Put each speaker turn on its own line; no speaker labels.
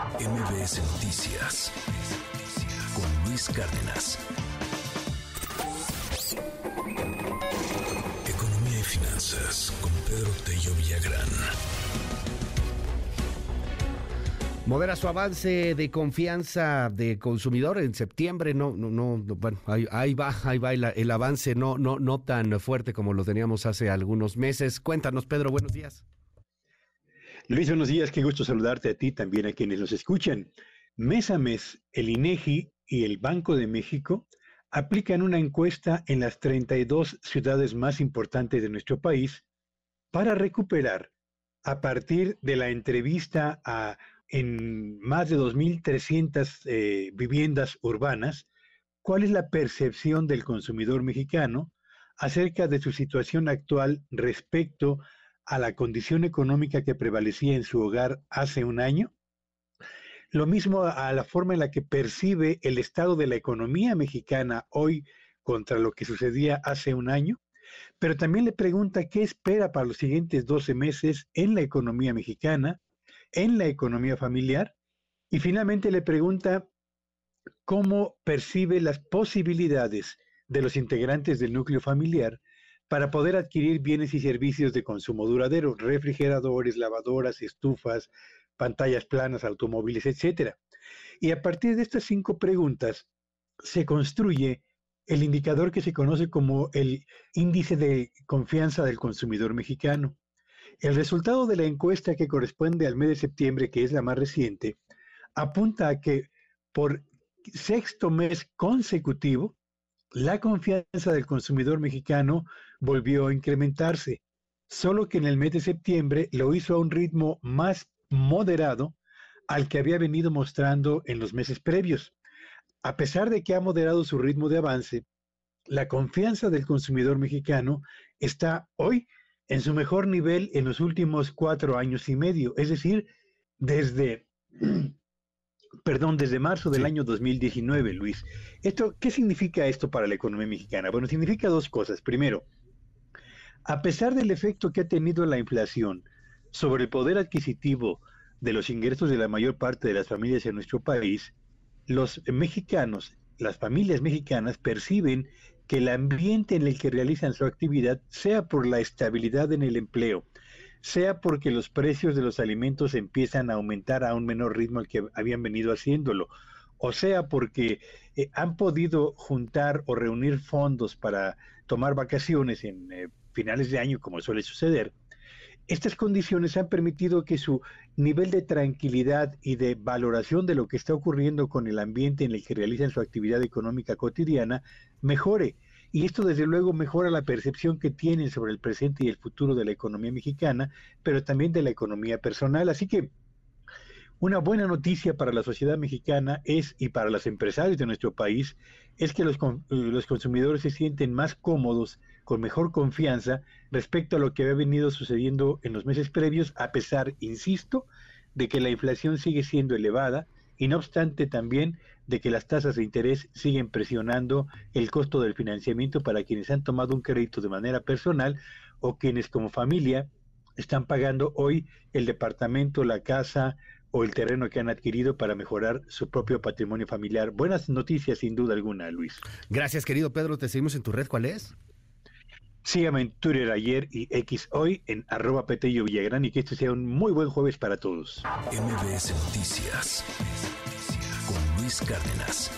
MBS Noticias con Luis Cárdenas. Economía y finanzas con Pedro Tello Villagrán.
Modera su avance de confianza de consumidor en septiembre. No, no, no, bueno, ahí, va, ahí va el, el, avance, no, no, no tan fuerte como lo teníamos hace algunos meses. Cuéntanos, Pedro, buenos días.
Luis, buenos días, qué gusto saludarte a ti, también a quienes nos escuchan. Mes a mes, el INEGI y el Banco de México aplican una encuesta en las 32 ciudades más importantes de nuestro país para recuperar, a partir de la entrevista a en más de 2.300 eh, viviendas urbanas, cuál es la percepción del consumidor mexicano acerca de su situación actual respecto a la condición económica que prevalecía en su hogar hace un año? Lo mismo a la forma en la que percibe el estado de la economía mexicana hoy contra lo que sucedía hace un año, pero también le pregunta qué espera para los siguientes 12 meses en la economía mexicana, en la economía familiar, y finalmente le pregunta cómo percibe las posibilidades de los integrantes del núcleo familiar para poder adquirir bienes y servicios de consumo duradero, refrigeradores, lavadoras, estufas, pantallas planas, automóviles, etc. Y a partir de estas cinco preguntas se construye el indicador que se conoce como el índice de confianza del consumidor mexicano. El resultado de la encuesta que corresponde al mes de septiembre, que es la más reciente, apunta a que por sexto mes consecutivo, la confianza del consumidor mexicano volvió a incrementarse, solo que en el mes de septiembre lo hizo a un ritmo más moderado al que había venido mostrando en los meses previos. A pesar de que ha moderado su ritmo de avance, la confianza del consumidor mexicano está hoy en su mejor nivel en los últimos cuatro años y medio, es decir, desde perdón, desde marzo del año 2019, Luis. Esto, ¿Qué significa esto para la economía mexicana? Bueno, significa dos cosas. Primero, a pesar del efecto que ha tenido la inflación sobre el poder adquisitivo de los ingresos de la mayor parte de las familias en nuestro país, los mexicanos, las familias mexicanas perciben que el ambiente en el que realizan su actividad, sea por la estabilidad en el empleo, sea porque los precios de los alimentos empiezan a aumentar a un menor ritmo al que habían venido haciéndolo, o sea porque eh, han podido juntar o reunir fondos para tomar vacaciones en eh, finales de año, como suele suceder, estas condiciones han permitido que su nivel de tranquilidad y de valoración de lo que está ocurriendo con el ambiente en el que realizan su actividad económica cotidiana mejore y esto desde luego mejora la percepción que tienen sobre el presente y el futuro de la economía mexicana, pero también de la economía personal. Así que una buena noticia para la sociedad mexicana es, y para los empresarios de nuestro país, es que los, los consumidores se sienten más cómodos, con mejor confianza respecto a lo que había venido sucediendo en los meses previos, a pesar, insisto, de que la inflación sigue siendo elevada, y no obstante también de que las tasas de interés siguen presionando el costo del financiamiento para quienes han tomado un crédito de manera personal o quienes como familia están pagando hoy el departamento, la casa o el terreno que han adquirido para mejorar su propio patrimonio familiar. Buenas noticias sin duda alguna, Luis.
Gracias, querido Pedro. Te seguimos en tu red. ¿Cuál es?
Sígame en Twitter ayer y X hoy en arroba Petello Villagrán y que este sea un muy buen jueves para todos.
MBS Noticias Cárdenas.